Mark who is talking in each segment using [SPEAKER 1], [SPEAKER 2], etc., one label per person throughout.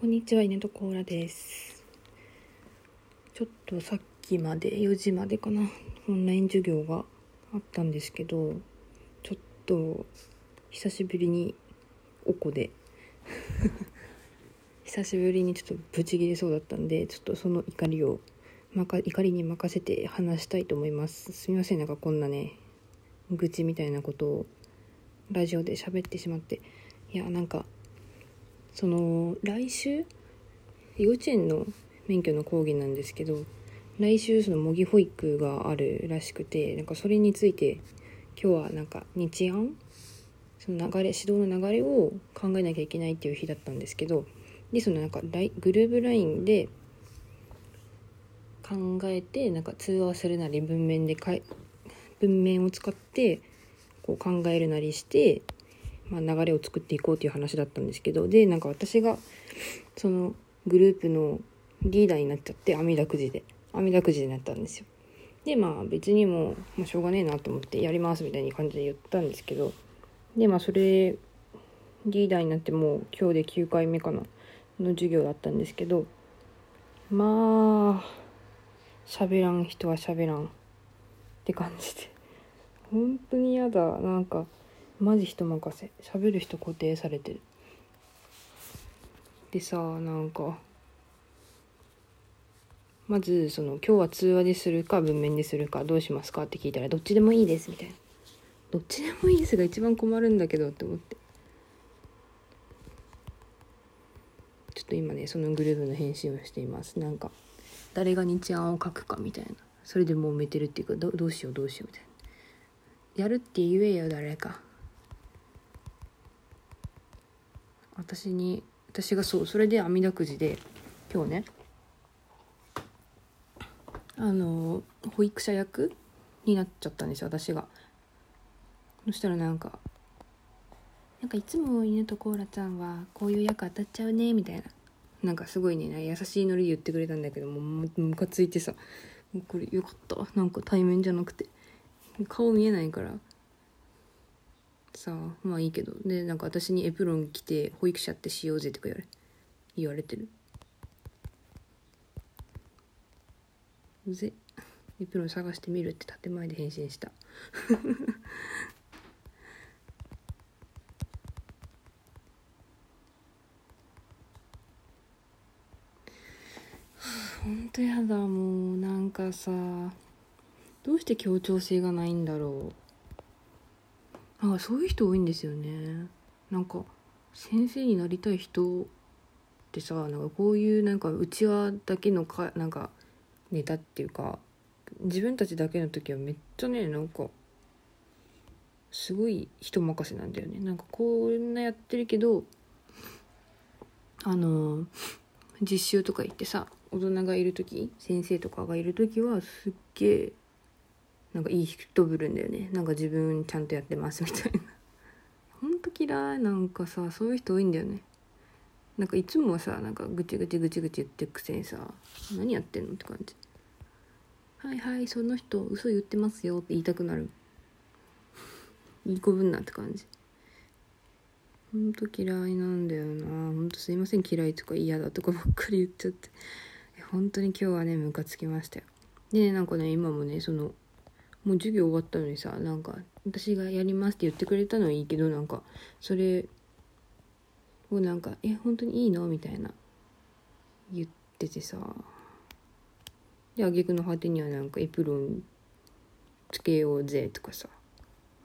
[SPEAKER 1] こんにちは、稲戸コーラです。ちょっとさっきまで、4時までかな、オンライン授業があったんですけど、ちょっと、久しぶりに、おこで、久しぶりにちょっとブチ切れそうだったんで、ちょっとその怒りを、まか、怒りに任せて話したいと思います。すみません、なんかこんなね、愚痴みたいなことを、ラジオで喋ってしまって、いや、なんか、その来週？幼稚園の免許の講義なんですけど来週その模擬保育があるらしくてなんかそれについて今日はなんか日案？その流れ指導の流れを考えなきゃいけないっていう日だったんですけどでそのなんかライグループ LINE で考えてなんか通話するなり文面でかい文面を使ってこう考えるなりしてまあ、流れを作っていこうという話だったんですけどでなんか私がそのグループのリーダーになっちゃって網だくじで網だくじになったんですよ。でまあ別にもう、まあ、しょうがねえなと思ってやりますみたいな感じで言ったんですけどでまあそれリーダーになってもう今日で9回目かなの授業だったんですけどまあ喋らん人は喋らんって感じで。本当に嫌だ。なんかマジ人任せ。喋る人固定されてる。でさなんかまずその「今日は通話でするか文面でするかどうしますか?」って聞いたら「どっちでもいいです」みたいな「どっちでもいいです」が一番困るんだけどって思って。ちょっと今ねそのグループの返信をしています。なんか誰が日案を書くかみたいな。それでもう埋めてるっていうかどどうしようどうしようみたいな。やるって言えよ誰か。私に私がそうそれで網だくじで今日ねあの保育者役になっちゃったんですよ私が。そしたらなんかなんかいつも犬とコーラちゃんはこういう役当たっちゃうねみたいな。なんかすごいね優しいノリで言ってくれたんだけどもうムカついてさ。これよかったなんか対面じゃなくて。顔見えないから。さあまあいいけど。でなんか私にエプロン着て保育者ってしようぜとか言われ言われてる。うぜエプロン探してみるって建前で返信した。ほんとやだもう。なんかさどうして協調性がないんだろう。なんかそういう人多いんですよね。なんか先生になりたい人ってさなんかこういうなんか内輪だけのかなんかネタっていうか自分たちだけの時はめっちゃねなんかすごい人任せなんだよね。なんかこんなやってるけどあの実習とか行ってさ大人がいる時先生とかがいる時はすっげえなんかいい人ぶるんだよね。なんか自分ちゃんとやってますみたいな。ほんと嫌い。なんかさそういう人多いんだよね。なんかいつもはさなんかぐちぐちぐちぐち言ってくせにさ何やってんのって感じ。はいはいその人嘘言ってますよって言いたくなる。いい子ぶんなって感じ。ほんと嫌いなんだよな。ほんとすいません嫌いとか嫌だとかばっかり言っちゃって。本当に今日はねムカつきましたよ。でねなんかね今もねそのもう授業終わったのにさなんか私がやりますって言ってくれたのはいいけどなんかそれをなんか「え本当にいいの?」みたいな言っててさ。で挙句の果てにはなんかエプロンつけようぜとかさ。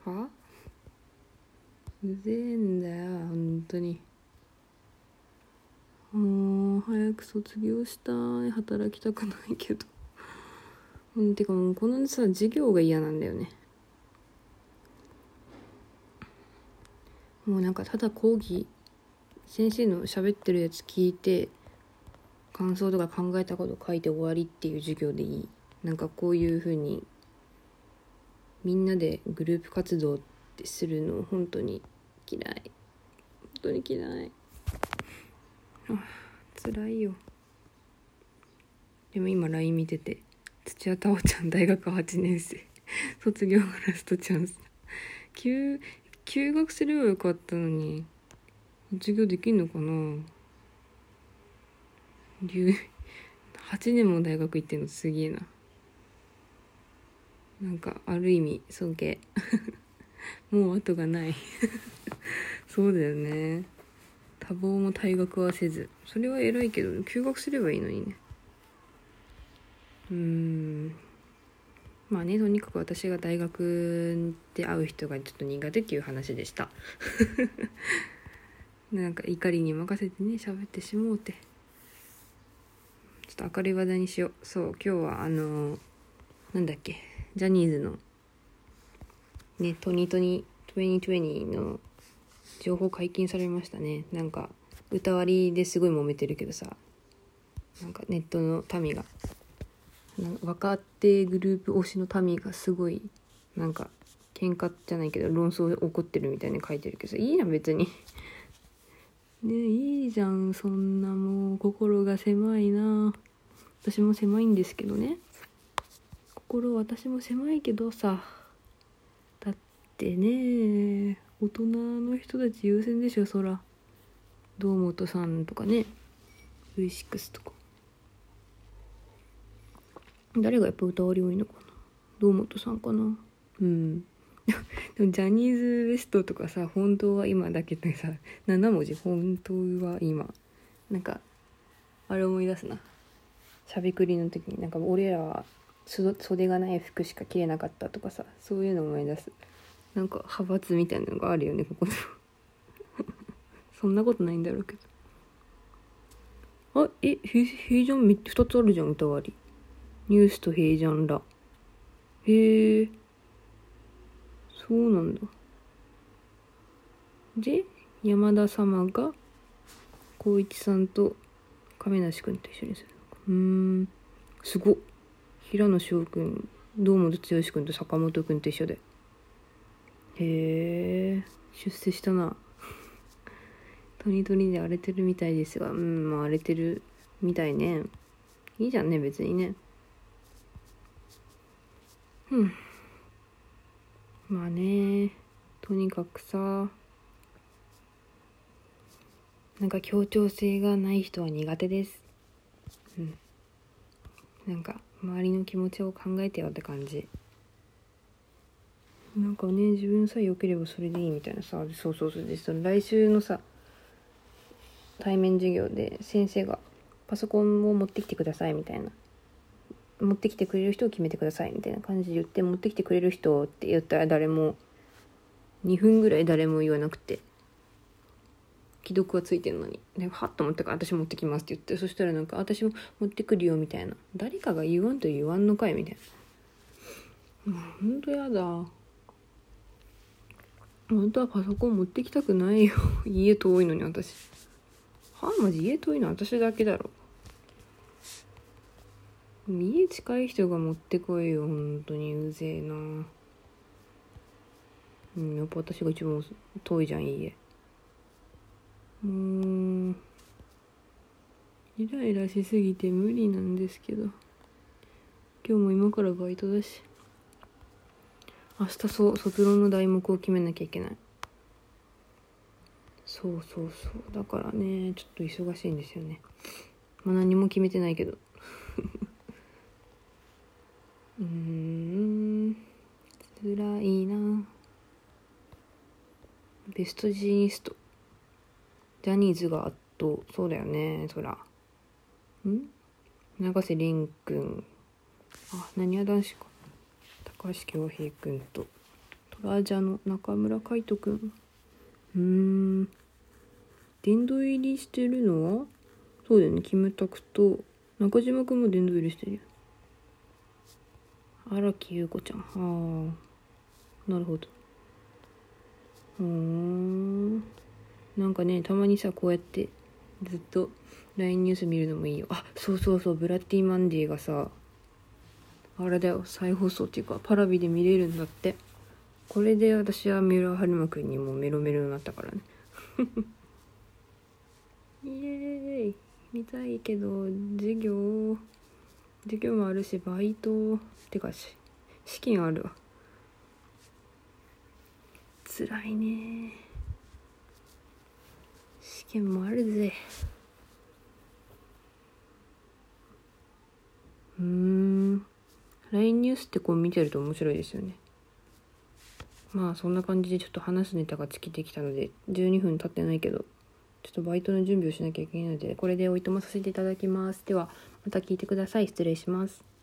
[SPEAKER 1] は？うぜえんだよ本当に。もう早く卒業したい。働きたくないけど。うんてかもうこのさ授業が嫌なんだよね。もうなんかただ講義先生の喋ってるやつ聞いて感想とか考えたこと書いて終わりっていう授業でいい。なんかこういう風にみんなでグループ活動ってするの本当に嫌い。本当に嫌い。あ辛いよ。でも今 LINE 見てて。土屋太鳳ちゃん大学8年生。卒業ラストチャンス。休休学すればよかったのに授業できんのかな？留8年も大学行ってんのすげえな。なんかある意味尊敬。もう後がない。そうだよね。多忙も退学はせず。それは偉いけど休学すればいいのにね。うーん。まあねとにかく私が大学で会う人がちょっと苦手っていう話でした。なんか怒りに任せてね喋ってしもうて。ちょっと明るい話題にしようそう今日はあのなんだっけ。ジャニーズのねトニトニ2020の情報解禁されましたね。なんか歌割りですごい揉めてるけどさ。なんかネットの民が。若手グループ推しの民がすごいなんか喧嘩じゃないけど論争起こってるみたいに書いてるけどさいいな別に。ねいいじゃんそんなもう心が狭いな。私も狭いんですけどね。心私も狭いけどさ。だってね大人の人たち優先でしょそら。堂本さんとかね。V6 とか誰がやっぱ歌わり多いのかな？堂本さんかな？うん。でもジャニーズ WEST とかさ本当は今だけでさ7文字本当は今なんかあれ思い出すな。しゃべくりの時になんか俺らは袖がない服しか着れなかったとかさそういうの思い出す。なんか派閥みたいなのがあるよねここで。そんなことないんだろうけど。あえ平ジャン2つあるじゃん歌割りニュースと平ジャンらへえ。そうなんだ。で山田様が光一さんと亀梨君と一緒にするうん。すごっ。平野翔くん堂本剛くんと坂本くんと一緒で。へえ。出世したな。トニトニで荒れてるみたいですが。うんまあ荒れてるみたいね。いいじゃんね別にね。うん。まあねとにかくさなんか協調性がない人は苦手です。うん。なんか周りの気持ちを考えてよって感じ。なんかね自分さえ良ければそれでいいみたいなさそうそうそうでその来週のさ対面授業で先生がパソコンを持ってきてくださいみたいな。持ってきてくれる人を決めてくださいみたいな感じで言って持ってきてくれる人って言ったら誰も2分ぐらい誰も言わなくて既読はついてるのに。ではっと思ったから私持ってきますって言ってそしたらなんか私も持ってくるよみたいな。誰かが言わんと言わんのかいみたいな。もうほんとやだ。本当はパソコン持ってきたくないよ。家遠いのに私。はあマジ家遠いの私だけだろ。家近い人が持ってこいよ本当にうぜえな。うんやっぱ私が一番遠いじゃん家。もうイライラしすぎて無理なんですけど。今日も今からバイトだし。明日そう卒論の題目を決めなきゃいけない。そうそうそう。だからねちょっと忙しいんですよね。まあ何も決めてないけど。うーん。辛いな。ベストジーニスト。ジャニーズが圧倒そうだよねそら。ん？永瀬廉君。あなにわ男子か。高橋恭平君と。トラジャの中村海斗君。うん。殿堂入りしてるのは？そうだよねキムタクと。中島君も殿堂入りしてるよ。荒木優子ちゃん。ああなるほど。うん。なんかねたまにさこうやってずっと LINE ニュース見るのもいいよ。あそうそうそう。ブラッディマンディがさあれだよ。再放送っていうかパラビで見れるんだって。これで私は三浦春馬くんにもメロメロになったからね。イエーイ。見たいけど授業。授業もあるしバイトてかし資金あるわ。辛いね。試験もあるぜ。うん。LINE ニュースってこう見てると面白いですよね。まあそんな感じでちょっと話すネタが尽きてきたので12分経ってないけど。ちょっとバイトの準備をしなきゃいけないのでこれでおいとまさせていただきます。ではまた聞いてください。失礼します。